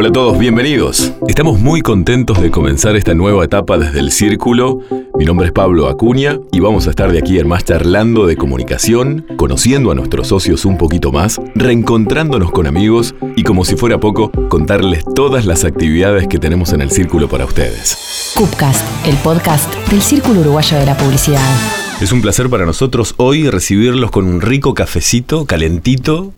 Hola a todos, bienvenidos. Estamos muy contentos de comenzar esta nueva etapa desde el Círculo. Mi nombre es Pablo Acuña y vamos a estar de aquí en más charlando de comunicación, conociendo a nuestros socios un poquito más, reencontrándonos con amigos y como si fuera poco, contarles todas las actividades que tenemos en el Círculo para ustedes. Cupcast, el podcast del Círculo Uruguayo de la Publicidad. Es un placer para nosotros hoy recibirlos con un rico cafecito calentito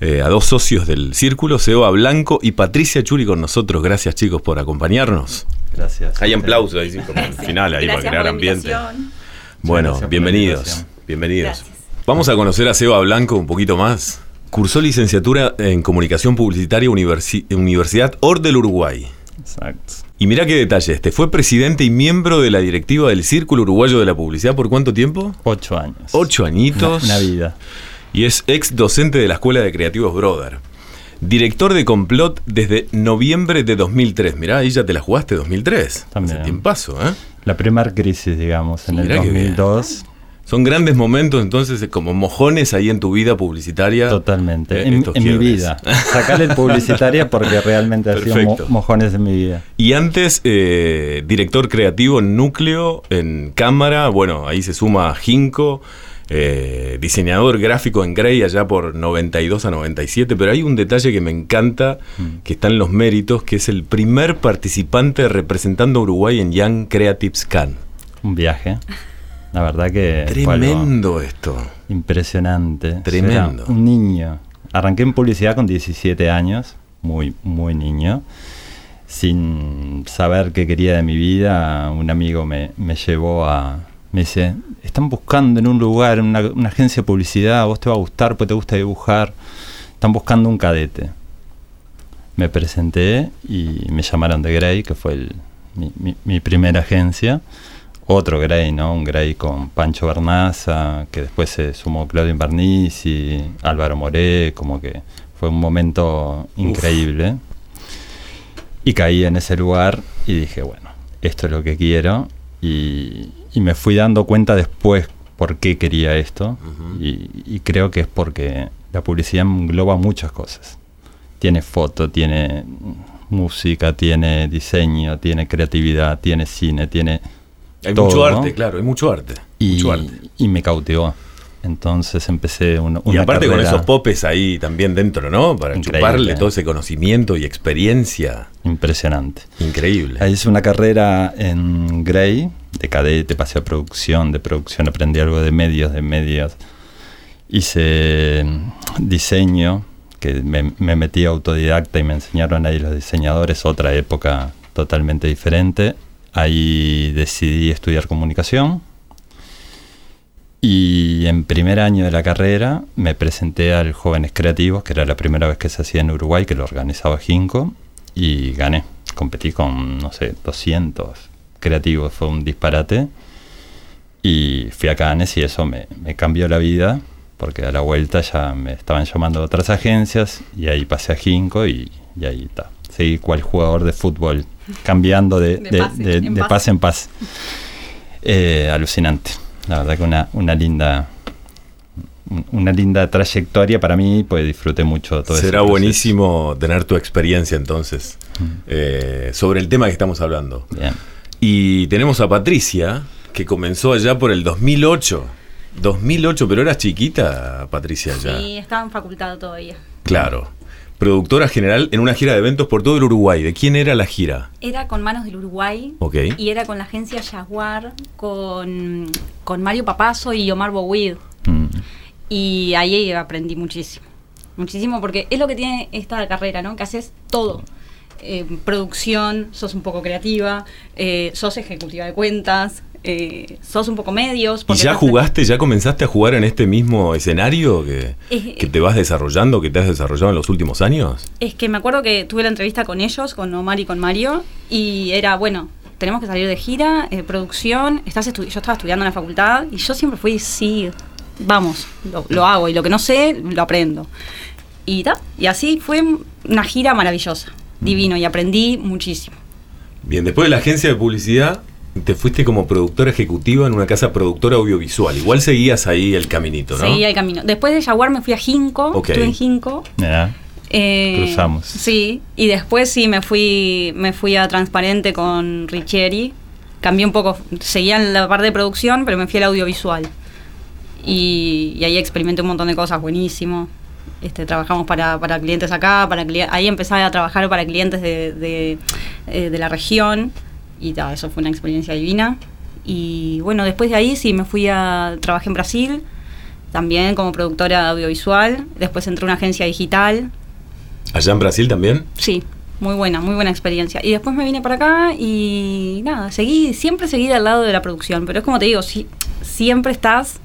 eh, a dos socios del Círculo, Seba Blanco y Patricia Churi con nosotros. Gracias chicos por acompañarnos. Gracias. Hay aplausos ahí como al final, ahí para crear ambiente. Bueno, Gracias bienvenidos, bienvenidos. Vamos a conocer a Seba Blanco un poquito más. Cursó licenciatura en Comunicación Publicitaria Universi- Universidad OR del Uruguay. Exacto. Y mira qué detalle este. Fue presidente y miembro de la directiva del Círculo Uruguayo de la Publicidad por cuánto tiempo? Ocho años. Ocho añitos. Una, una vida. Y es ex docente de la Escuela de Creativos Brother. Director de Complot desde noviembre de 2003. Mirá, ahí ya te la jugaste 2003. También. Hace tiempazo, ¿eh? La primera crisis, digamos, en el Mirá qué bien. 2002. Son grandes momentos entonces como mojones ahí en tu vida publicitaria. Totalmente. Eh, en mi vida. Sacarle el publicitaria porque realmente ha sido mo- mojones en mi vida. Y antes, eh, director creativo en Núcleo, en Cámara, bueno, ahí se suma Ginkgo, eh, diseñador gráfico en Grey allá por 92 a 97, pero hay un detalle que me encanta, Mm. que está en los méritos, que es el primer participante representando a Uruguay en Young Creatives Can. Un viaje. La verdad que Tremendo esto. impresionante. Tremendo. Un niño. Arranqué en publicidad con 17 años, muy, muy niño. Sin saber qué quería de mi vida, un amigo me, me llevó a... Me dice, están buscando en un lugar, en una, una agencia de publicidad, a vos te va a gustar, pues te gusta dibujar. Están buscando un cadete. Me presenté y me llamaron de Grey, que fue el- mi, mi- mi primera agencia. Otro Grey, ¿no? Un Grey con Pancho Bernaza, que después se sumó Claudio Inverniz y Álvaro Moré, como que fue un momento increíble. Y caí en ese lugar y dije, bueno, esto es lo que quiero. Y, y me fui dando cuenta después por qué quería esto. Y, y creo que es porque la publicidad engloba muchas cosas. Tiene foto, tiene música, tiene diseño, tiene creatividad, tiene cine, tiene... Hay todo, mucho ¿no? arte, claro, hay mucho arte. Y, mucho arte. y me cautivó. Entonces empecé una, Y una aparte con esos popes ahí también dentro, ¿no? Para Increíble. chuparle todo ese conocimiento y experiencia. impresionante. Increíble. Ahí hice una carrera en Grey, de cadete, pasé a producción, de producción aprendí algo de medios, de medios. Hice mm, diseño, que me, me metí autodidacta y me enseñaron ahí los diseñadores, otra época totalmente diferente. Ahí decidí estudiar comunicación. Y en primer año de la carrera me presenté al Jóvenes Creativos, que era la primera vez que se hacía en Uruguay, que lo organizaba Ginkgo, y gané. Competí con, no sé, 200 creativos, fue un disparate. Y fui a Cannes y eso me, me cambió la vida, porque a la vuelta ya me estaban llamando otras agencias, y ahí pasé a Ginkgo y, y ahí está. Seguí cual jugador de fútbol, cambiando de, De de- pase de- en pase en pase. Eh, alucinante. La verdad que una, una linda un- una linda trayectoria para mí, pues disfruté mucho todo Será buenísimo tener tu experiencia entonces eh, sobre el tema que estamos hablando. Bien. Y tenemos a Patricia, que comenzó allá por el 2008. 2008, pero eras chiquita, Patricia, ya. Sí, estaba en facultad todavía. Claro. Productora general en una gira de eventos por todo el Uruguay. ¿De quién era la gira? Era con Manos del Uruguay Ok. y era con la agencia Jaguar, con, con Mario Papazo y Omar Bowid. Mm. Y ahí aprendí muchísimo. Muchísimo porque es lo que tiene esta carrera, ¿no? Que haces todo. Eh, producción, sos un poco creativa, eh, sos ejecutiva de cuentas, eh, sos un poco medios. ¿Y ya jugaste, ya comenzaste a jugar en este mismo escenario que, que te vas desarrollando, que te has desarrollado en los últimos años? Es que me acuerdo que tuve la entrevista con ellos, con Omar y con Mario, y era, bueno, tenemos que salir de gira, eh, producción, estás yo estaba estudiando en la facultad, y yo siempre fui, sí, vamos, lo, lo hago, y lo que no sé, lo aprendo. Y, ta, y así fue una gira maravillosa, divino, y aprendí muchísimo. Bien, después de la agencia de publicidad, te fuiste como productora ejecutiva en una casa productora audiovisual. Igual seguías ahí el caminito, ¿no? Seguí el camino. Después de Jaguar me fui a Ginkgo, Ok. estuve en Ginkgo, Mirá, Eh, Cruzamos. Sí, y después sí me fui, me fui a Transparente con Richieri. Cambié un poco, seguía en la parte de producción, pero me fui al audiovisual. Y, y ahí experimenté un montón de cosas, buenísimo. Este, trabajamos para, para clientes acá, para ahí empecé a trabajar para clientes de, de, eh, de la región y ta, eso fue una experiencia divina. Y bueno, después de ahí sí me fui a, trabajé en Brasil, también como productora audiovisual, después entré a una agencia digital, ¿Allá en Brasil también? Sí, muy buena, muy buena experiencia. Y después me vine para acá y nada, seguí, siempre seguí al lado de la producción, pero es como te digo, si, siempre estás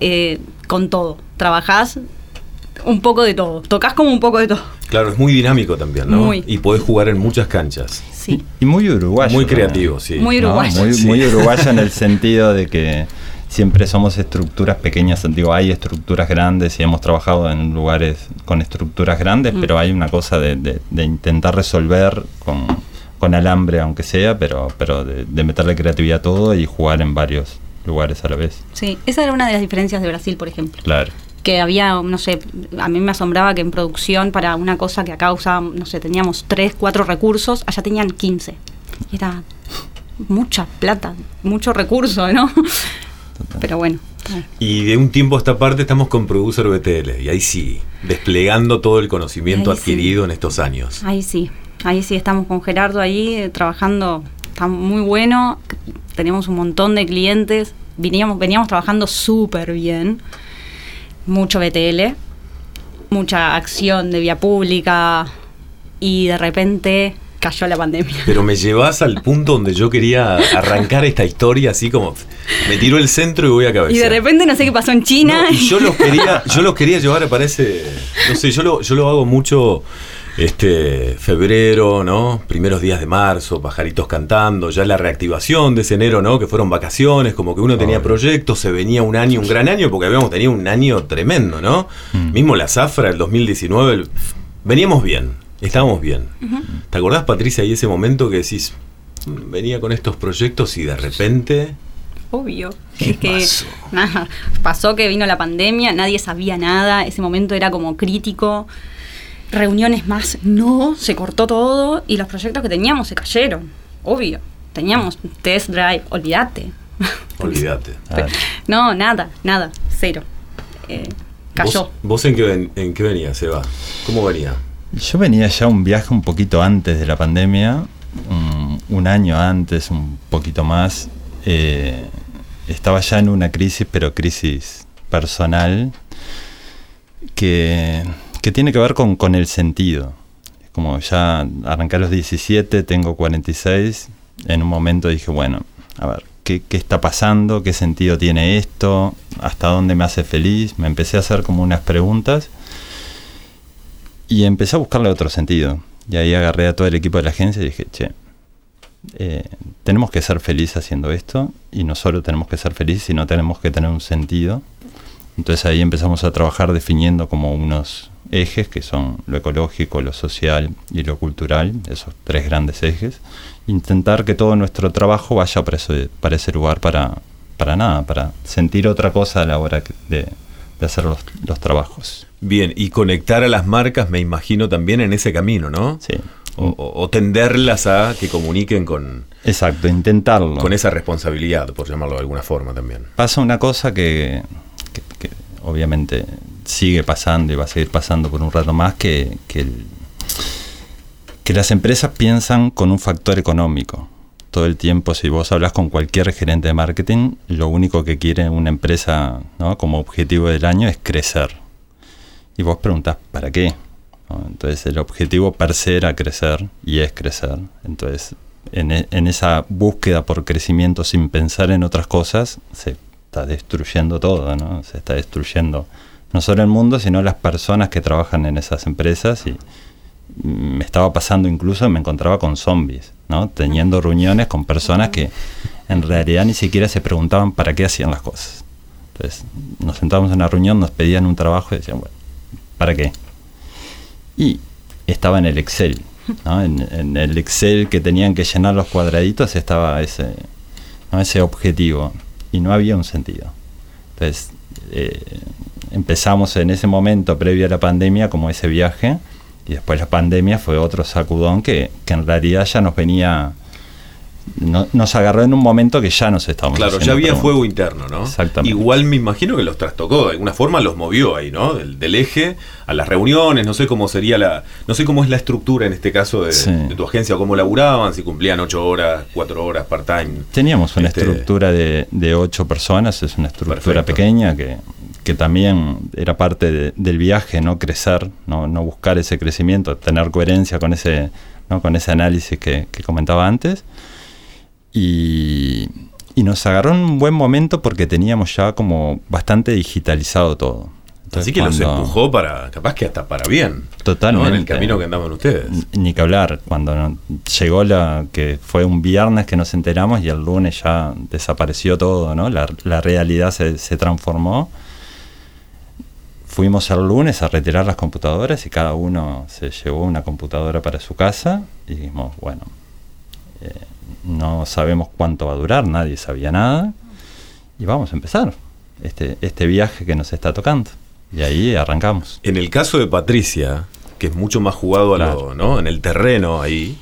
eh, con todo, trabajás un poco de todo, tocas como un poco de todo. Claro, es muy dinámico también, ¿no? Muy. Y podés jugar en muchas canchas. Sí. Y muy uruguayo. Muy ¿no? creativo, sí. Muy ¿no? uruguayo. Muy, Sí. muy uruguayo en el sentido de que siempre somos estructuras pequeñas. Digo, hay estructuras grandes y hemos trabajado en lugares con estructuras grandes, Mm. pero hay una cosa de, de- de intentar resolver con, con alambre, aunque sea, pero, pero de, de meterle creatividad a todo y jugar en varios lugares a la vez. Sí, esa era una de las diferencias de Brasil, por ejemplo. Claro. Que había, no sé, a mí me asombraba que en producción para una cosa que acá usábamos, no sé, teníamos 3, 4 recursos, allá tenían 15. Y era mucha plata, mucho recurso, ¿no? Pero bueno. Y de un tiempo a esta parte estamos con Producer BTL. Y ahí sí, desplegando todo el conocimiento Ahí sí. adquirido en estos años. Ahí sí, ahí sí estamos con Gerardo ahí eh, trabajando, está muy bueno, tenemos un montón de clientes, veníamos, veníamos trabajando súper bien, mucho BTL, mucha acción de vía pública y de repente cayó la pandemia. Pero me llevas al punto donde yo quería arrancar esta historia así como me tiro el centro y voy a cabeza. Y de repente no sé qué pasó en China. No, y yo los quería, yo los quería llevar para ese, no sé, yo lo, yo lo hago mucho este febrero, ¿no? Primeros días de marzo, pajaritos cantando, ya la reactivación de ese enero, ¿no? Que fueron vacaciones, como que uno tenía Obvio. proyectos, se venía un año, un gran año, porque habíamos tenido un año tremendo, ¿no? Mm. Mismo la zafra, el 2019, el- veníamos bien, estábamos bien. ¿Te acordás, Patricia, ahí ese momento que decís, "Mm, venía con estos proyectos y de repente... Obvio. ¿Qué es que pasó? nada, pasó que vino la pandemia, nadie sabía nada, ese momento era como crítico. Reuniones más, no, se cortó todo y los proyectos que teníamos se cayeron. Obvio. Teníamos test drive, olvídate. Olvídate. No, nada, nada, cero. Eh, cayó. ¿Vos, vos en, qué ven- en qué venías, Seba? ¿Cómo venía? Yo venía ya un viaje un poquito antes de la pandemia, un, un año antes, un poquito más. eh, estaba ya en una crisis, pero crisis personal, que, que tiene que ver con, con el sentido. Como ya arranqué los 17, tengo 46, en un momento dije, bueno, a ver, ¿qué, qué está pasando? ¿Qué sentido tiene esto? ¿Hasta dónde me hace feliz? Me empecé a hacer como unas preguntas. Y empecé a buscarle otro sentido. Y ahí agarré a todo el equipo de la agencia y dije, che, eh, tenemos que ser felices haciendo esto. Y no solo tenemos que ser felices, sino tenemos que tener un sentido. Entonces ahí empezamos a trabajar definiendo como unos ejes que son lo ecológico, lo social y lo cultural, esos tres grandes ejes. Intentar que todo nuestro trabajo vaya para ese, para ese lugar, para, para nada, para sentir otra cosa a la hora de, de hacer los, los trabajos. Bien, y conectar a las marcas, me imagino, también en ese camino, ¿no? Sí. O- o tenderlas a que comuniquen con, Exacto, intentarlo. con esa responsabilidad, por llamarlo de alguna forma también. Pasa una cosa que, que- obviamente sigue pasando y va a seguir pasando por un rato más, que, que, las empresas piensan con un factor económico. Todo el tiempo, si vos hablas con cualquier gerente de marketing, lo único que quiere una empresa ¿no? como objetivo del año es crecer. Y vos preguntás, ¿para qué? Entonces el objetivo per se era crecer y es crecer. Entonces en, e- en esa búsqueda por crecimiento sin pensar en otras cosas, se está destruyendo todo, ¿no? Se está destruyendo no solo el mundo, sino las personas que trabajan en esas empresas y me estaba pasando incluso, me encontraba con zombies, ¿no? Teniendo reuniones con personas que en realidad ni siquiera se preguntaban para qué hacían las cosas. Entonces, nos sentábamos en una reunión, nos pedían un trabajo y decían, bueno, ¿para qué? Y estaba en el Excel, ¿no? En, en el Excel que tenían que llenar los cuadraditos estaba ese, ¿no? ese objetivo y no había un sentido. Entonces, eh, empezamos en ese momento, previo a la pandemia, como ese viaje Y después la pandemia fue otro sacudón que, que en realidad ya nos venía no- nos agarró en un momento que ya nos estábamos Claro, ya había preguntas. fuego interno, ¿no? Exactamente. Igual me imagino que los trastocó, de alguna forma los movió ahí, ¿no? Del, del eje a las reuniones, no sé cómo sería la, no sé cómo es la estructura en este caso de, Sí. de tu agencia, cómo laburaban, si cumplían ocho horas, cuatro horas part-time. Teníamos una Este, estructura de, de ocho personas, es una estructura Perfecto. pequeña que, que también era parte de- del viaje, no crecer, no, no buscar ese crecimiento, tener coherencia con ese, ¿no? con ese análisis que, que comentaba antes. Y, y nos agarró un buen momento porque teníamos ya como bastante digitalizado todo. Entonces, Así que los cuando- empujó para, capaz que hasta para bien. Totalmente. ¿no? En el camino que andaban ustedes. Ni que hablar, cuando llegó la que fue un viernes que nos enteramos y el lunes ya desapareció todo, ¿no? La, la realidad se, se transformó. Fuimos el lunes a retirar las computadoras y cada uno se llevó una computadora para su casa y dijimos, bueno, eh, no sabemos cuánto va a durar, nadie sabía nada y vamos a empezar este, este viaje que nos está tocando. Y ahí arrancamos. En el caso de Patricia, que es mucho más jugado a lo. ¿no? En el terreno ahí.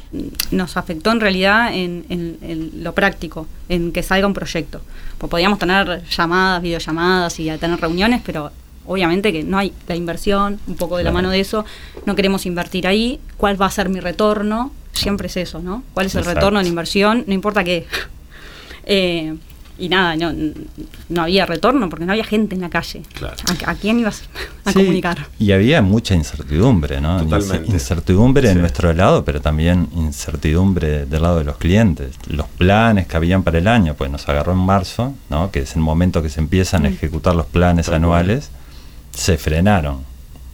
nos afectó en realidad en, en- en lo práctico, en que salga un proyecto. Pues podíamos tener llamadas, videollamadas y tener reuniones, pero obviamente que no hay la inversión, un poco de la mano de eso, no queremos invertir ahí, ¿cuál va a ser mi retorno? Siempre es eso, ¿no? ¿Cuál es el Exacto. retorno de la inversión? No importa qué. Eh, y nada, no, no había retorno porque no había gente en la calle. Claro. ¿A, a quién ibas a Sí, comunicar? Y había mucha incertidumbre, ¿no? Totalmente. Incertidumbre Sí. en nuestro lado, pero también incertidumbre del lado de los clientes. Los planes que habían para el año, pues nos agarró en marzo, ¿no? Que es el momento que se empiezan a Mm. ejecutar los planes Tal cual. anuales, se frenaron.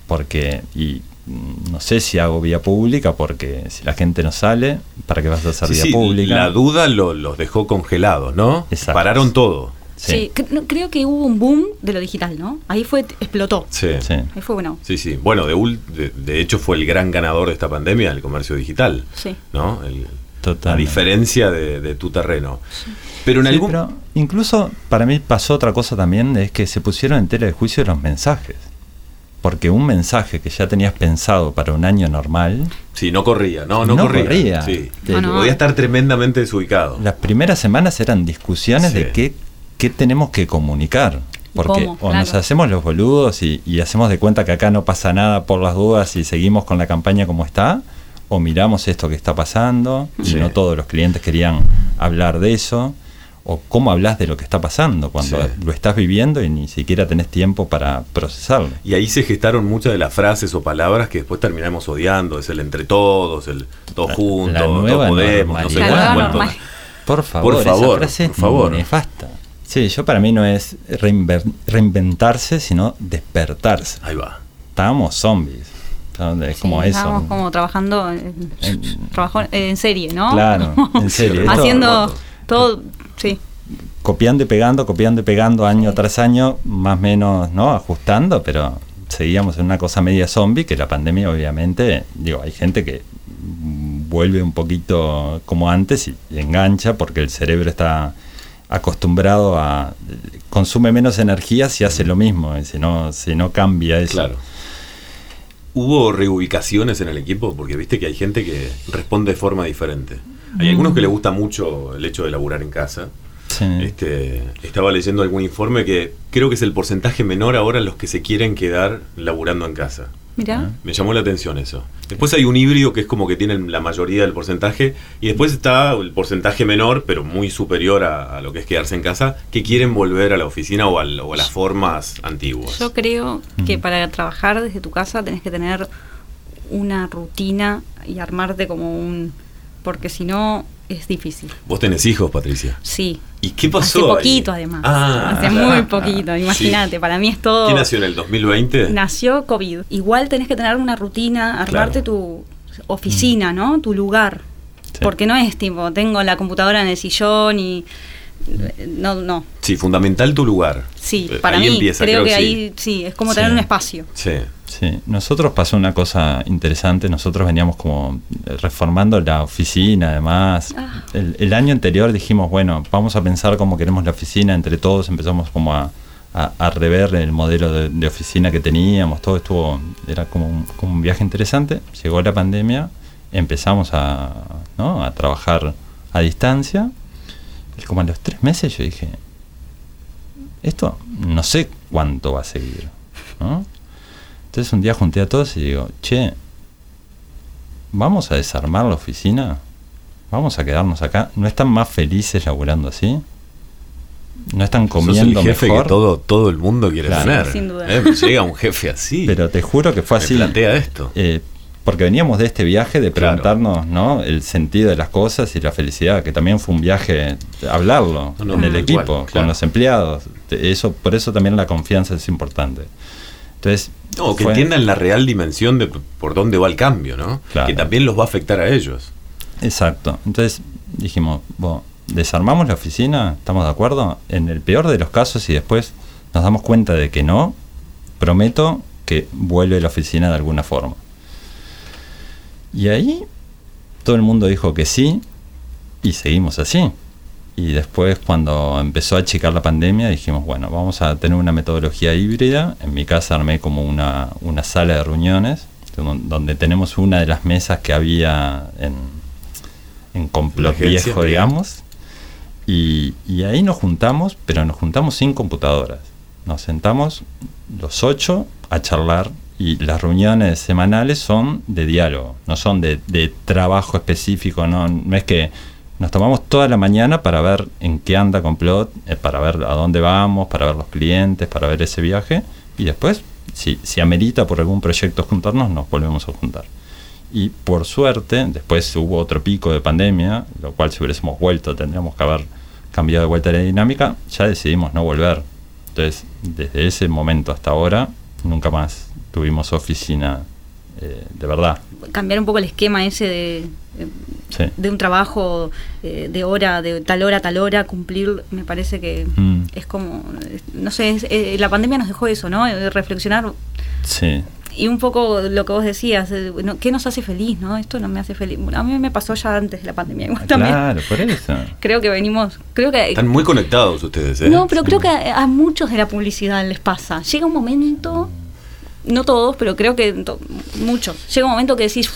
Porque, y no sé si hago vía pública, porque si la gente no sale, ¿para qué vas a hacer Sí, vía sí, pública? la duda lo- los dejó congelados, ¿no? Exacto. Pararon todo. Sí, creo que hubo un boom de lo digital, ¿no? Ahí fue, explotó. Sí. Sí. Ahí fue bueno. Sí, sí. Bueno, de, ul- de, de hecho fue el gran ganador de esta pandemia, el comercio digital, Sí. ¿no? El- a diferencia de, de tu terreno. Pero en Sí, algún... pero incluso para mí pasó otra cosa también, es que se pusieron en tela de juicio los mensajes. Porque un mensaje que ya tenías pensado para un año normal, Sí, no corría, no, no, No corría. corría. Sí. No, no. Podía estar tremendamente desubicado. las primeras semanas eran discusiones Sí. de qué, qué tenemos que comunicar. Porque ¿Cómo? o nos hacemos los boludos y, y hacemos de cuenta que acá no pasa nada por las dudas y seguimos con la campaña como está, o miramos esto que está pasando Sí. y no todos los clientes querían hablar de eso, o cómo hablas de lo que está pasando cuando Sí. lo estás viviendo y ni siquiera tenés tiempo para procesarlo. Y ahí se gestaron muchas de las frases o palabras que después terminamos odiando. Es el entre todos, el todos La- juntos, la todos podemos, no sé cuánto. Por favor, Por favor, esa frase por favor. es nefasta. Sí, yo para mí no es reinventarse, sino despertarse. Ahí va. Estábamos zombies. Es como Sí, eso. Estábamos como trabajando en, En- en serie, ¿no? Claro, en serie. Haciendo todo, sí. Copiando y pegando, copiando y pegando año Sí. tras año, más o menos, ¿no? Ajustando, pero seguíamos en una cosa media zombie que la pandemia obviamente, digo, hay gente que vuelve un poquito como antes y, y engancha porque el cerebro está acostumbrado a consume menos energía si hace lo mismo, y si no si no cambia eso. Claro. ¿Hubo reubicaciones en el equipo? Porque viste que hay gente que responde de forma diferente. Hay algunos que les gusta mucho el hecho de laburar en casa. Sí. Este, estaba leyendo algún informe que creo que es el porcentaje menor ahora los que se quieren quedar laburando en casa. Mira, Ah. Me llamó la atención eso. Después hay un híbrido que es como que tienen la mayoría del porcentaje y después está el porcentaje menor, pero muy superior a, a lo que es quedarse en casa, que quieren volver a la oficina o, al- o a las formas antiguas. yo creo que para trabajar desde tu casa tenés que tener una rutina y armarte como un... Porque si no, es difícil. Vos tenés hijos, Patricia. Sí. ¿Y qué pasó? Hace ahí? poquito, además. Ah, Hace muy poquito, imagínate. Para mí es todo... ¿Quién nació en el 2020? Nació COVID. Igual tenés que tener una rutina, armarte tu oficina, ¿no? Tu lugar. Sí. Porque no es tipo, tengo la computadora en el sillón y. No, no. Sí, fundamental tu lugar. Sí, Eh, para ahí mí empieza, creo, que, sí. ahí sí, es como tener un espacio. Sí. Sí, nosotros pasó una cosa interesante, nosotros veníamos como reformando la oficina además. Ah. El, el año anterior dijimos, bueno, vamos a pensar cómo queremos la oficina, entre todos empezamos como a, a, a rever el modelo de, de oficina que teníamos, todo estuvo, era como un, como un viaje interesante. Llegó la pandemia, empezamos a, ¿no? a trabajar a distancia. Y como a los tres meses yo dije, esto no sé cuánto va a seguir. ¿no? Entonces un día junté a todos y digo, che, vamos a desarmar la oficina, vamos a quedarnos acá. ¿No están más felices laburando así? ¿No están Sos el comiendo jefe mejor? que todo, todo el mundo quiere Claro. tener. Sin duda. Eh, Llega un jefe así. Pero te juro que fue me así. plantea esto. Eh, porque veníamos de este viaje de Claro. preguntarnos ¿no? el sentido de las cosas y la felicidad, que también fue un viaje de hablarlo No, no, en el equipo, con los empleados. Te- Eso, por eso también la confianza es importante. Entonces, No, que fue- entiendan la real dimensión de por dónde va el cambio, ¿no? Claro. Que también los va a afectar a ellos. Exacto. Entonces dijimos, bueno, desarmamos la oficina, ¿estamos de acuerdo? En el peor de los casos, y después nos damos cuenta de que no, prometo que vuelve la oficina de alguna forma. Y ahí todo el mundo dijo que sí, y seguimos así. Y después cuando empezó a achicar la pandemia dijimos, bueno, vamos a tener una metodología híbrida. En mi casa armé como una, una sala de reuniones, don- donde tenemos una de las mesas que había en, en complot viejo, digamos. Y, y ahí nos juntamos, pero nos juntamos sin computadoras. Nos sentamos los ocho a charlar y las reuniones semanales son de diálogo, no son de, de trabajo específico, no, no es que nos tomamos toda la mañana para ver en qué anda complot, eh, para ver a dónde vamos, para ver los clientes, para ver ese viaje y después, si, si amerita por algún proyecto juntarnos, nos volvemos a juntar. Y por suerte, después hubo otro pico de pandemia, lo cual si hubiésemos vuelto tendríamos que haber cambiado de vuelta la dinámica, ya decidimos no volver. Entonces, desde ese momento hasta ahora, nunca más tuvimos oficina eh, de verdad. Cambiar un poco el esquema ese de, eh, Sí. de un trabajo eh, de hora, de tal hora a tal hora, cumplir, me parece que Mm. es como, no sé, es- eh, la pandemia nos dejó eso, ¿no? Eh, Reflexionar Sí. y un poco lo que vos decías, ¿qué nos hace feliz, no? Esto no me hace feliz. Bueno, a mí me pasó ya antes de la pandemia, igual también. Claro, por eso. Creo que venimos, creo que... Están muy conectados ustedes, ¿eh? No, pero creo que a, a muchos de la publicidad les pasa. Llega un momento, no todos, pero creo que to- muchos. Llega un momento que decís,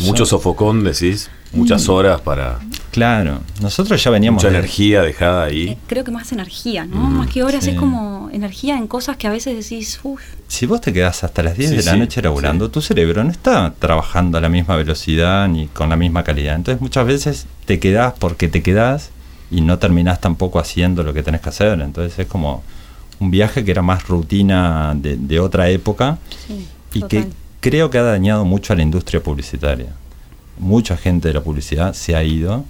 Mucho sofocón, decís. Muchas horas para. Claro, nosotros ya veníamos Mucha de- energía dejada ahí. eh, creo que más energía, ¿no? Mm, más que horas sí. es como energía en cosas que a veces decís, uff, Si vos te quedás hasta las 10 Sí, de la sí, noche laburando, sí. tu cerebro no está trabajando a la misma velocidad ni con la misma calidad. Entonces muchas veces te quedás porque te quedás y no terminás tampoco haciendo lo que tenés que hacer. Entonces es como un viaje que era más rutina de, de otra época sí, y que creo que ha dañado mucho a la industria publicitaria. Mucha gente de la publicidad se ha ido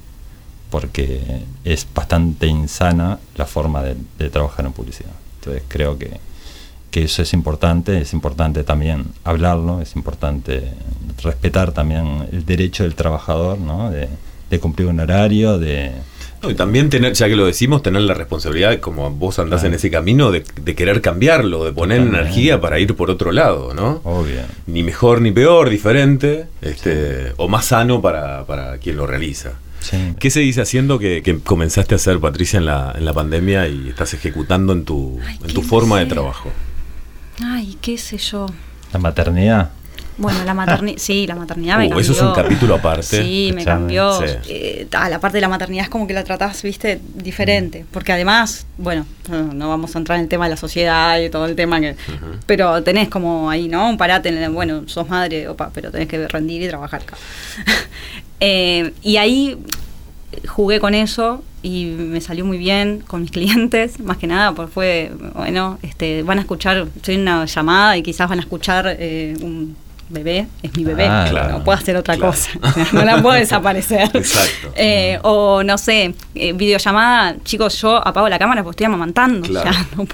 porque es bastante insana la forma de, trabajar en publicidad. Entonces creo que, que eso es importante, es importante también hablarlo, es importante respetar también el derecho del trabajador, ¿no? de, de cumplir un horario, de... No, y también tener, ya que lo decimos, tener la responsabilidad, de, como vos andás Claro. en ese camino, de, de querer cambiarlo, de poner Totalmente. energía para ir por otro lado, ¿no? Obvio. Ni mejor ni peor, diferente, este, o más sano para, para quien lo realiza. Sí. ¿Qué seguís haciendo que, que comenzaste a hacer, Patricia, en la, en la pandemia y estás ejecutando en tu, Ay, en tu forma de trabajo? Ay, qué sé yo. La maternidad. Bueno, la maternidad, sí, la maternidad me Uh, cambió. eso es un capítulo aparte. Sí, me cambió. sí. Eh, ah, la parte de la maternidad es como que la tratás, viste, diferente. Porque además, bueno, no vamos a entrar en el tema de la sociedad y todo el tema que. Pero tenés como ahí, ¿no? Un parate en el, bueno, sos madre, opa, pero tenés que rendir y trabajar acá. Eh, y ahí jugué con eso y me salió muy bien con mis clientes, más que nada, porque fue, bueno, este, van a escuchar, estoy en una llamada y quizás van a escuchar eh, un bebé, es mi bebé, Ah, claro. no puedo hacer otra Claro. cosa, no la puedo desaparecer. Exacto. Eh, o no sé, eh, videollamada, chicos, yo apago la cámara porque estoy amamantando, Claro. o sea, no-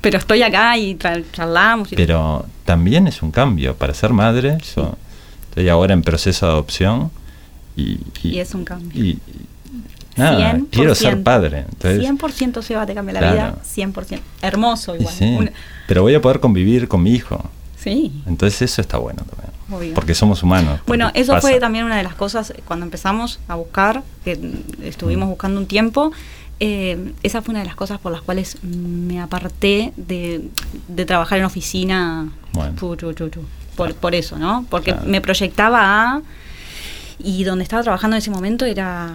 pero estoy acá y charlamos. Y Pero también es un cambio. Para ser madre, yo estoy ahora en proceso de adopción y, Y es un cambio. y- y- nada, 100%. quiero ser padre. Entonces, 100% Seba te cambia la Claro. vida, 100%. Hermoso y igual. sí, Una- pero voy a poder convivir con mi hijo. Sí. Entonces eso está bueno también. Obvio. Porque somos humanos. Bueno, eso pasa. fue también una de las cosas cuando empezamos a buscar, que estuvimos Mm. buscando un tiempo, eh, esa fue una de las cosas por las cuales me aparté de, de trabajar en oficina. Bueno. Chu, chu, chu. Por, por eso, ¿no? Porque Claro. me proyectaba a... Y donde estaba trabajando en ese momento era...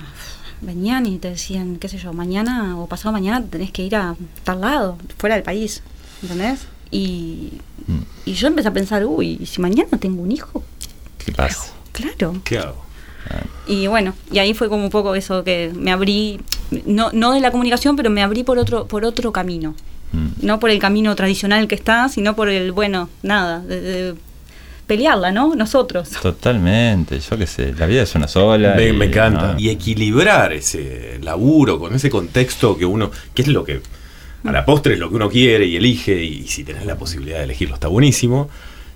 Venían y te decían, qué sé yo, mañana o pasado mañana tenés que ir a tal lado, fuera del país, ¿entendés? Y, Mm. y yo empecé a pensar, uy, ¿y si mañana tengo un hijo? ¿Qué pasa? Claro. ¿Qué hago? Y bueno, y ahí fue como un poco eso que me abrí, no, no de la comunicación, pero me abrí por otro, por otro camino. Mm. No por el camino tradicional que está, sino por el, bueno, nada, de, de pelearla, ¿no? Nosotros. Totalmente, yo qué sé, la vida es una sola. Me, y, me encanta. ¿no? Y equilibrar ese laburo con ese contexto que uno, que es lo que a la postre es lo que uno quiere y elige, y si tenés la posibilidad de elegirlo está buenísimo,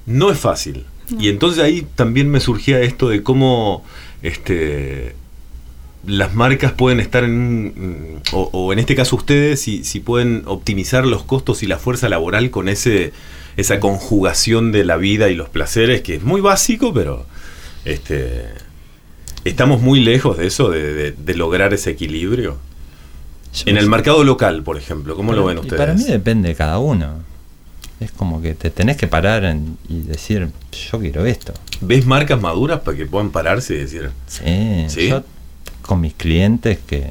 no es fácil. Y entonces ahí también me surgía esto de cómo este, las marcas pueden estar en, un- o, o en este caso ustedes, si, si pueden optimizar los costos y la fuerza laboral con ese esa conjugación de la vida y los placeres, que es muy básico, pero este estamos muy lejos de eso, de, de- de lograr ese equilibrio. En el mercado local, por ejemplo, ¿cómo lo ven Y ustedes? Para mí depende de cada uno. Es como que te tenés que parar en- y decir, yo quiero esto. ¿Ves marcas maduras para que puedan pararse y decir, Sí, ¿Sí? yo con mis clientes que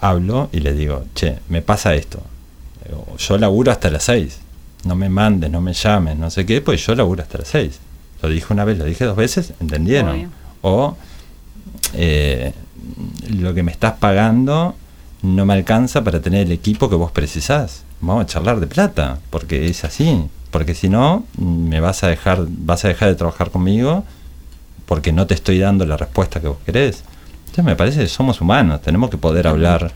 hablo y les digo, che, me pasa esto. Yo laburo hasta las 6. No me mandes, no me llames, no sé qué, pues yo laburo hasta las 6. Lo dije una vez, lo dije dos veces, entendieron. Obvio. O eh, lo que me estás pagando no me alcanza para tener el equipo que vos precisás. Vamos a charlar de plata, porque es así. Porque si no, me vas a dejar, vas a dejar de trabajar conmigo porque no te estoy dando la respuesta que vos querés. Entonces me parece que somos humanos, tenemos que poder hablar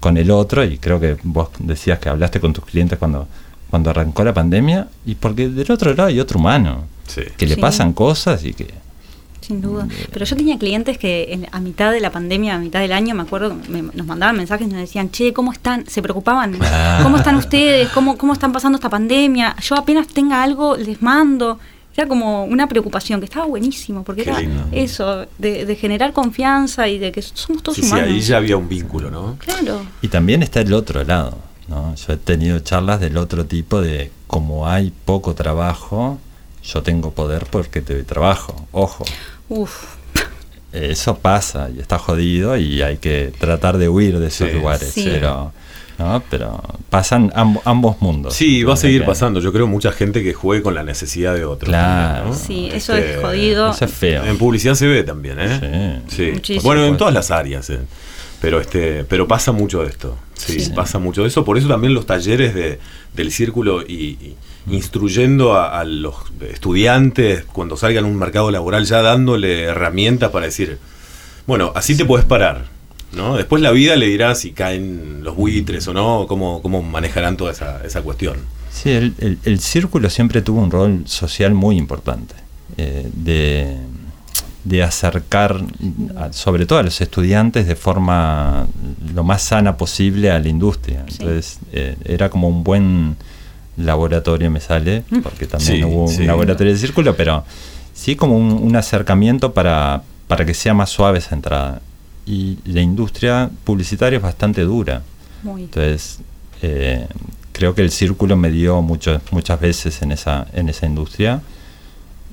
con el otro y creo que vos decías que hablaste con tus clientes cuando, cuando arrancó la pandemia y porque del otro lado hay otro humano sí, que le Sí. pasan cosas y que Sin duda. Pero yo tenía clientes que en- a mitad de la pandemia, a mitad del año, me acuerdo, me- nos mandaban mensajes y nos decían, che, ¿cómo están? Se preocupaban. ¿Cómo están ustedes? ¿Cómo, ¿Cómo están pasando esta pandemia? Yo apenas tenga algo, les mando. Era como una preocupación, que estaba buenísimo, porque Qué era lindo. eso, de, de generar confianza y de que somos todos sí, sí, humanos. ahí ya había un vínculo, ¿no? Claro. Y también está el otro lado, ¿no? Yo he tenido charlas del otro tipo de como hay poco trabajo, yo tengo poder porque te doy trabajo. Ojo, Uf. eso pasa y está jodido y hay que tratar de huir de esos Sí. lugares, Sí. pero ¿no? pero pasan amb- ambos mundos. Sí, va a seguir pasando. Yo creo mucha gente que juegue con la necesidad de otros. Claro. también, ¿no? Sí, eso Este, es jodido. Eso es feo. En publicidad se ve también, ¿eh? Sí. Sí. Muchísimo. Bueno, en todas las áreas, ¿eh? Pero este, pero pasa mucho de esto. Sí, Sí. pasa mucho de eso. Por eso también los talleres de, del círculo y, y instruyendo a, a los estudiantes cuando salgan a un mercado laboral, ya dándole herramientas para decir, bueno, así te puedes parar. ¿no? Después la vida le dirá si caen los buitres o no, cómo, cómo manejarán toda esa, esa cuestión. Sí, el, el- el círculo siempre tuvo un rol social muy importante, eh, de, de acercar, a- sobre todo a los estudiantes, de forma lo más sana posible a la industria. Sí. Entonces, eh, era como un buen laboratorio, me sale, porque también Sí, hubo sí. un laboratorio de círculo, pero sí como un, un acercamiento para, para que sea más suave esa entrada. Y la industria publicitaria es bastante dura. Muy. Entonces, eh, creo que el círculo me dio mucho, muchas veces en esa, en esa industria.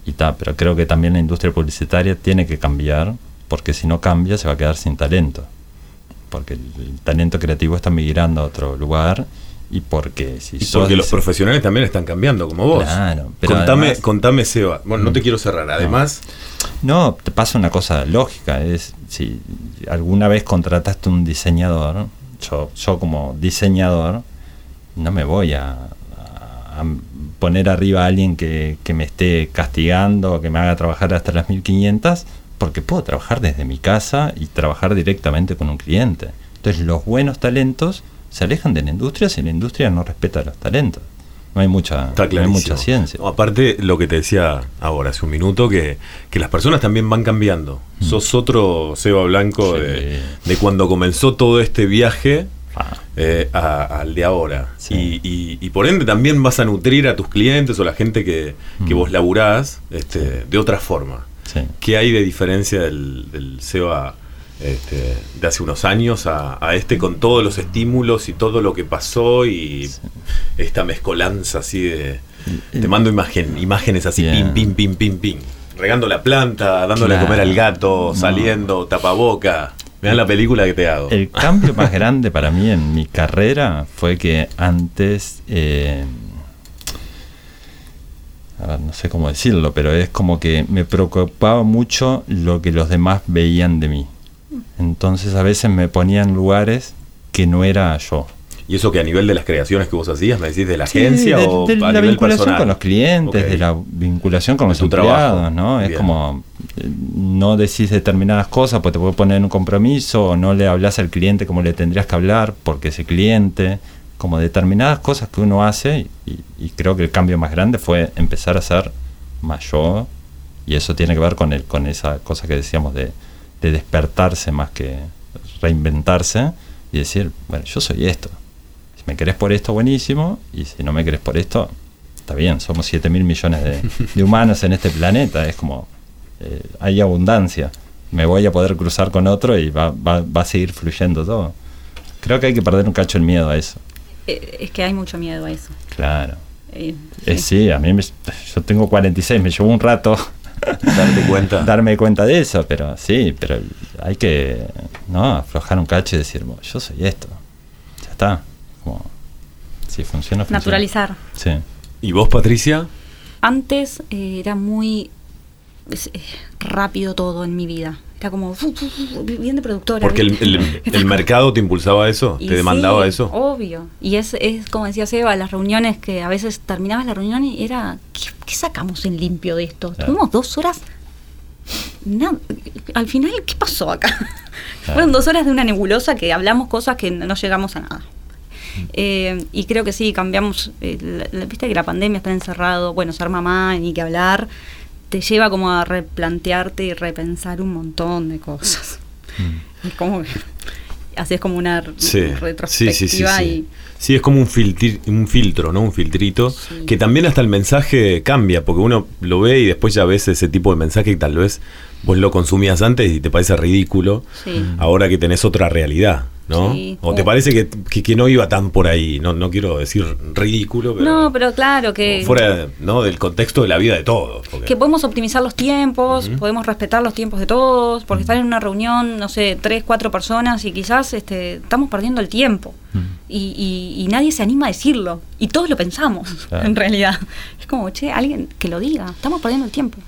Y ta, pero creo que también la industria publicitaria tiene que cambiar, porque si no cambia se va a quedar sin talento. Porque el, el talento creativo está migrando a otro lugar y porque si Y sos porque los profesionales también están cambiando, como vos. Claro, pero contame, además- contame, Seba. Bueno, no te quiero cerrar. Además, No, te pasa una cosa lógica, es si alguna vez contrataste un diseñador, yo, yo como diseñador, no me voy a, a- a poner arriba a alguien que, que me esté castigando, que me haga trabajar hasta las 1500, porque puedo trabajar desde mi casa y trabajar directamente con un cliente. Entonces los buenos talentos se alejan de la industria si la industria no respeta los talentos. No hay mucha, no hay mucha ciencia. No, aparte, lo que te decía ahora, hace un minuto, que, que las personas también van cambiando. Sos otro Seba Blanco Mm. Sí. de, de cuando comenzó todo este viaje Ah, eh, a- al de ahora. Sí. Y, y- y por ende también vas a nutrir a tus clientes o la gente que, que Mm. vos laburás este, de otra forma. sí. ¿Qué hay de diferencia del, del Seba este, de hace unos años a, a este con todos los estímulos y todo lo que pasó y esta mezcolanza así de... Te mando imagen, imágenes así, pim, pim, pim, pim, pim. Regando la planta, dándole a comer al gato, No. saliendo, tapaboca. Vean la película que te hago. El cambio más grande para mí en mi carrera fue que antes, eh, a ver, no sé cómo decirlo, pero es como que me preocupaba mucho lo que los demás veían de mí. Entonces a veces me ponía en lugares que no era yo. ¿Y eso que a nivel de las creaciones que vos hacías, me decís, de la Sí, agencia de, o de a la nivel vinculación personal? con los clientes, de la vinculación con los empleados, trabajo. ¿no? Es como eh, no decís determinadas cosas porque te puede poner en un compromiso o no le hablas al cliente como le tendrías que hablar porque ese cliente, como determinadas cosas que uno hace y, y creo que el cambio más grande fue empezar a ser yo y eso tiene que ver con el, con esa cosa que decíamos de, de despertarse más que reinventarse y decir, bueno, yo soy esto. Si me querés por esto, buenísimo. Y si no me querés por esto, está bien. Somos 7 mil millones de, de humanos en este planeta. Es como, eh, hay abundancia. Me voy a poder cruzar con otro y va, va, va a seguir fluyendo todo. Creo que hay que perder un cacho el miedo a eso. Eh, Es que hay mucho miedo a eso. Claro. Eh, Eh, sí, a mí me- yo tengo 46, me llevó un rato Darte cuenta. darme cuenta de eso, pero sí, pero hay que no aflojar un cacho y decir, "Bueno, yo soy esto. Ya está. Como, si funciona, funciona. Naturalizar. Sí. ¿Y vos, Patricia? Antes eh, era muy es, eh, rápido todo en mi vida. Era como bien de productora. Porque el, el- el mercado te impulsaba eso, Y te demandaba sí, eso. Obvio. Y es, es como decía Seba, las reuniones que a veces terminabas la reunión y era, ¿qué, qué sacamos en limpio de esto? Claro. Tuvimos dos horas. na- al final, ¿qué pasó acá? Claro. Fueron dos horas de una nebulosa que hablamos cosas que no llegamos a nada. Eh, y creo que sí, cambiamos. eh, la- la- Viste que la pandemia está encerrado, bueno, ser mamá, ni que hablar, te lleva como a replantearte y repensar un montón de cosas. Mm. Y como que haces como una Sí, retrospectiva sí, sí, y Sí, es como un, filtri- un filtro, ¿no? Un filtrito. Que también hasta el mensaje cambia, porque uno lo ve y después ya ves ese tipo de mensaje que tal vez vos lo consumías antes y te parece ridículo. Ahora que tenés otra realidad, ¿no? Sí. O te parece que, que- que no iba tan por ahí. No, no quiero decir ridículo, pero. No, pero claro que, Fuera ¿no? del contexto de la vida de todos. porque- que podemos optimizar los tiempos, podemos respetar los tiempos de todos, porque estar en una reunión, no sé, tres, cuatro personas y quizás este, estamos perdiendo el tiempo. Y, y- y nadie se anima a decirlo. Y todos lo pensamos, Claro. en realidad. Es como, che, alguien que lo diga, estamos perdiendo el tiempo.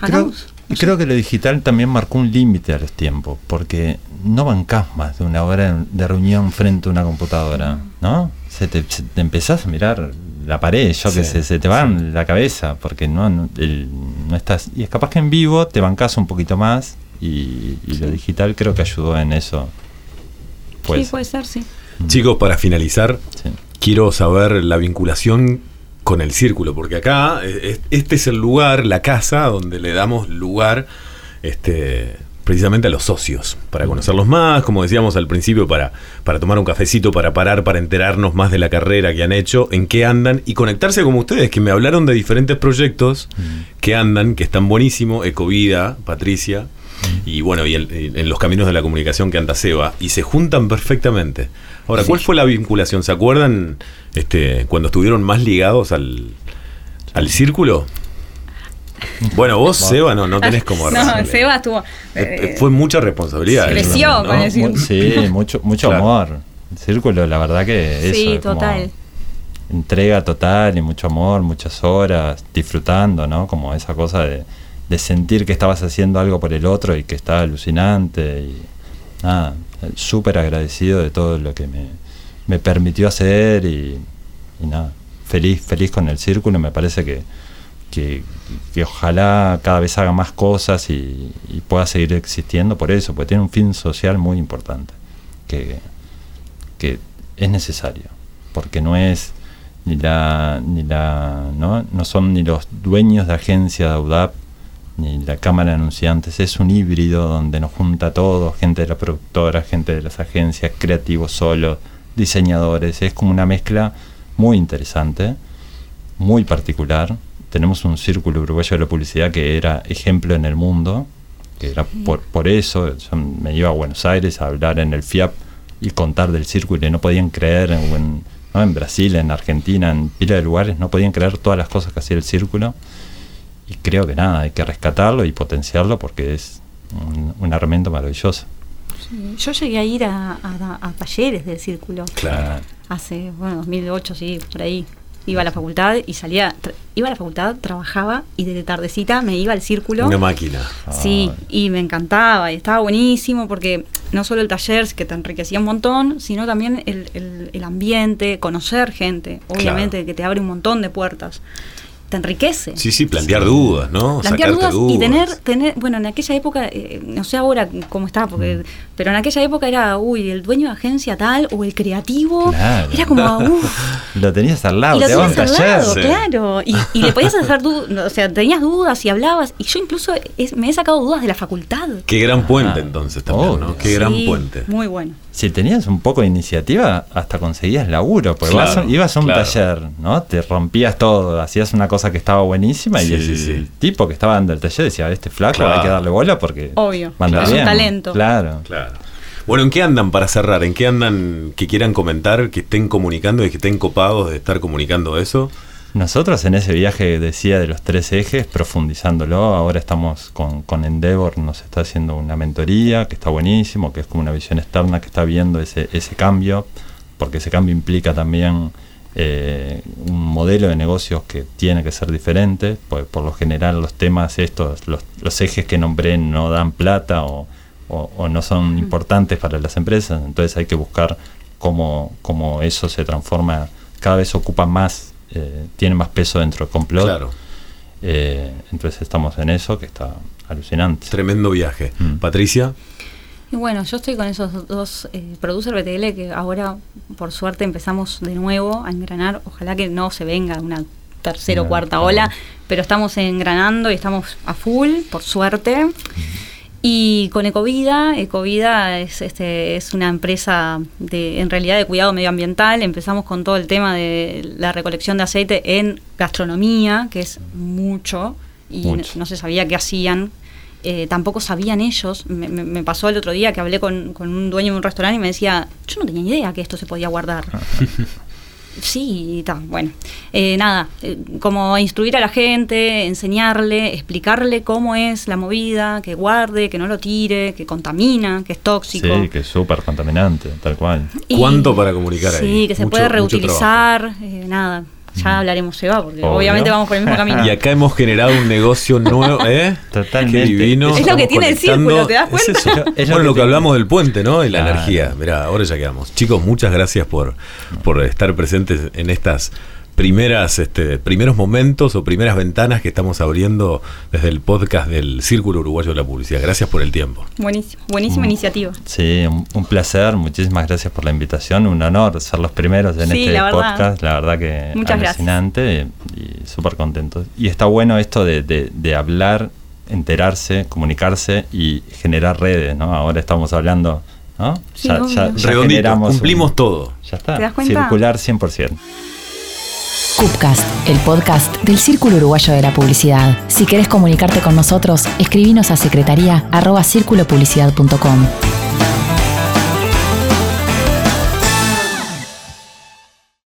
Creo, Creo que lo digital también marcó un límite a los tiempos, porque no bancás más de una hora de reunión frente a una computadora, ¿no? Se te, se te empezás a mirar la pared, yo que Sí, sé, se te va en la cabeza, porque no, no, el- no estás... Y es capaz que en vivo te bancás un poquito más, y, y lo digital creo que ayudó en eso. Pues, sí, puede ser, sí. Chicos, para finalizar, sí. quiero saber la vinculación con el círculo, porque acá eh, es- este es el lugar, la casa, donde le damos lugar este, precisamente a los socios, para conocerlos más, como decíamos al principio, para, para tomar un cafecito, para parar, para enterarnos más de la carrera que han hecho, en qué andan y conectarse como ustedes, que me hablaron de diferentes proyectos que andan, que están buenísimos, Ecovida, Patricia. Y bueno, y en, en los caminos de la comunicación que anda Seba, y se juntan perfectamente. Ahora, ¿cuál fue la vinculación? ¿Se acuerdan este, cuando estuvieron más ligados al, al círculo? Bueno, vos, Seba, no, no tenés como No, arrancarle. Seba estuvo. Eh, eh, eh, Fue mucha responsabilidad. creció con ¿no? el círculo. Sí, mucho, mucho Claro. amor. El círculo, la verdad que eso. Sí, es total. entrega total y mucho amor, muchas horas, disfrutando, ¿no? Como esa cosa de, de sentir que estabas haciendo algo por el otro y que estaba alucinante. Y nada, súper agradecido de todo lo que me, me permitió hacer y, nada, feliz, feliz con el círculo. Me parece que, que, que ojalá cada vez haga más cosas y, pueda seguir existiendo por eso, porque tiene un fin social muy importante, que, que es necesario, porque no es ni la, ni la ¿no? no son ni los dueños de agencia de UDAP la Cámara de Anunciantes, es un híbrido donde nos junta todo, gente de la productora, gente de las agencias, creativos solos, diseñadores, es como una mezcla muy interesante, muy particular. Tenemos un círculo uruguayo de la publicidad que era ejemplo en el mundo que era por, por eso. Yo me iba a Buenos Aires a hablar en el FIAP y contar del círculo y no podían creer en, en, ¿no? en Brasil, en Argentina, en pila de lugares, no podían creer todas las cosas que hacía el círculo. Y creo que nada, hay que rescatarlo y potenciarlo porque es un, una herramienta maravillosa. Yo llegué a ir a, a- a talleres del círculo. Claro. Hace, bueno, 2008, sí, por ahí. Iba a la facultad y salía, iba a la facultad, trabajaba y de tardecita me iba al círculo. Una máquina. Sí, y me encantaba y estaba buenísimo porque no solo el taller que te enriquecía un montón, sino también el, el- el ambiente, conocer gente, obviamente, Claro. que te abre un montón de puertas. Te enriquece. Sí, sí, plantear dudas, ¿no? Plantear dudas, y tener, tener, bueno, en aquella época, eh, no sé ahora cómo está, porque, pero en aquella época era, uy, el dueño de agencia tal o el creativo, Claro. era como, uff, Lo tenías al lado, y lo te tenías al lado, sí. claro. Y, y le podías hacer dudas, o sea, tenías dudas y hablabas. Y yo incluso es- me he sacado dudas de la facultad. Qué gran puente Ah, entonces también, ¿no? obvio. Qué gran puente. Muy bueno. Si tenías un poco de iniciativa, hasta conseguías laburo. Porque Claro, vas a- ibas a un claro. taller, ¿no? Te rompías todo, hacías una cosa que estaba buenísima Sí, y el, sí, el tipo que estaba dando el taller decía, este flaco Claro. hay que darle bola porque Obvio, manda es un bien". talento. Claro. Claro. Bueno, ¿en qué andan para cerrar? ¿En qué andan que quieran comentar, que estén comunicando y que estén copados de estar comunicando eso? Nosotros en ese viaje decía de los tres ejes, profundizándolo, ahora estamos con, con Endeavor, nos está haciendo una mentoría que está buenísimo, que es como una visión externa que está viendo ese, ese cambio, porque ese cambio implica también eh, un modelo de negocios que tiene que ser diferente, pues por lo general los temas estos, los, los ejes que nombré no dan plata o, o- o no son importantes para las empresas, entonces hay que buscar cómo, cómo eso se transforma, cada vez ocupa más, eh, tiene más peso dentro del complot. Claro. Eh, entonces estamos en eso que está alucinante. Tremendo viaje. Mm. Patricia, Y bueno, yo estoy con esos dos eh, producer BTL que ahora, por suerte, empezamos de nuevo a engranar. Ojalá que no se venga una tercera o cuarta ola, pero estamos engranando y estamos a full, por suerte. Y con Ecovida, Ecovida es, este, es una empresa de, en realidad de cuidado medioambiental. Empezamos con todo el tema de la recolección de aceite en gastronomía, que es mucho, y no, Mucho. no se sabía qué hacían. Eh, tampoco sabían ellos. Me, me- me pasó el otro día que hablé con, con un dueño de un restaurante y me decía, yo no tenía idea que esto se podía guardar. Sí, está, bueno. Eh, nada, eh, como instruir a la gente, enseñarle, explicarle cómo es la movida, que guarde, que no lo tire, que contamina, que es tóxico. Sí, que es súper contaminante, tal cual. Y- ¿Cuánto para comunicar ahí? Sí, que se Mucho- puede reutilizar, eh, nada. Ya hablaremos, Seba, porque Obvio. obviamente vamos por el mismo camino. Y acá hemos generado un negocio nuevo, ¿eh? Totalmente. Qué divino. Es lo que tiene el círculo, ¿te das Es cuenta? eso. Es lo bueno, lo que que te- hablamos del puente, ¿no? Y la Claro. energía. Mirá, ahora ya quedamos. Chicos, muchas gracias por, por estar presentes en estas primeras, este, primeros momentos o primeras ventanas que estamos abriendo desde el podcast del Círculo Uruguayo de la Publicidad. Gracias por el tiempo. Buenísimo, buenísima Mm. iniciativa. Sí, un, un placer, muchísimas gracias por la invitación, un honor ser los primeros en Sí, este la podcast, la verdad que Muchas gracias. alucinante y, y súper contento. Y está bueno esto de, de- de hablar, enterarse, comunicarse y generar redes, ¿no? Ahora estamos hablando, ¿no? Sí, obvio. Redondito, generamos cumplimos un- todo. Ya está, ¿Te das cuenta? circular 100%. Cupcast, el podcast del Círculo Uruguayo de la Publicidad. Si querés comunicarte con nosotros, escribinos a secretaría.